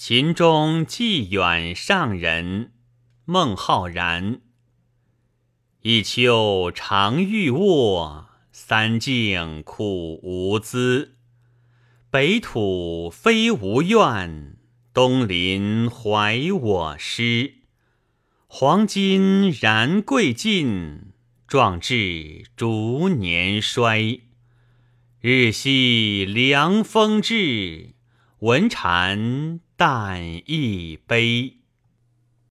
秦中寄远上人，孟浩然。一秋常欲卧，三径苦无资。北土非吾愿，东邻怀我师。黄金然贵尽，壮志逐年衰。日夕凉风至，闻蝉淡一杯。